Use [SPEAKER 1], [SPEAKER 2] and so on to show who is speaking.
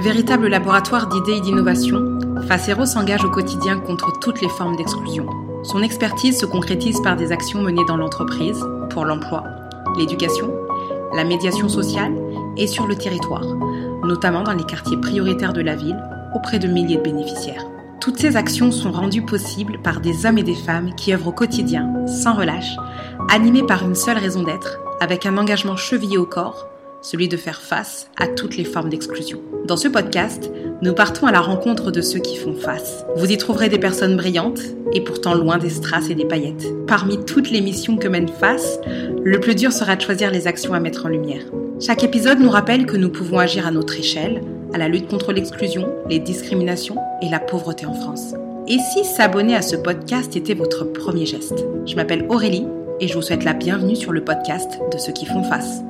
[SPEAKER 1] Véritable laboratoire d'idées et d'innovation, Facero s'engage au quotidien contre toutes les formes d'exclusion. Son expertise se concrétise par des actions menées dans l'entreprise, pour l'emploi, l'éducation, la médiation sociale et sur le territoire, notamment dans les quartiers prioritaires de la ville, auprès de milliers de bénéficiaires. Toutes ces actions sont rendues possibles par des hommes et des femmes qui œuvrent au quotidien, sans relâche, animés par une seule raison d'être, avec un engagement chevillé au corps, celui de faire face à toutes les formes d'exclusion. Dans ce podcast, nous partons à la rencontre de ceux qui font face. Vous y trouverez des personnes brillantes et pourtant loin des strass et des paillettes. Parmi toutes les missions que mène Face, le plus dur sera de choisir les actions à mettre en lumière. Chaque épisode nous rappelle que nous pouvons agir à notre échelle, à la lutte contre l'exclusion, les discriminations et la pauvreté en France. Et si s'abonner à ce podcast était votre premier geste? Je m'appelle Aurélie et je vous souhaite la bienvenue sur le podcast de ceux qui font face.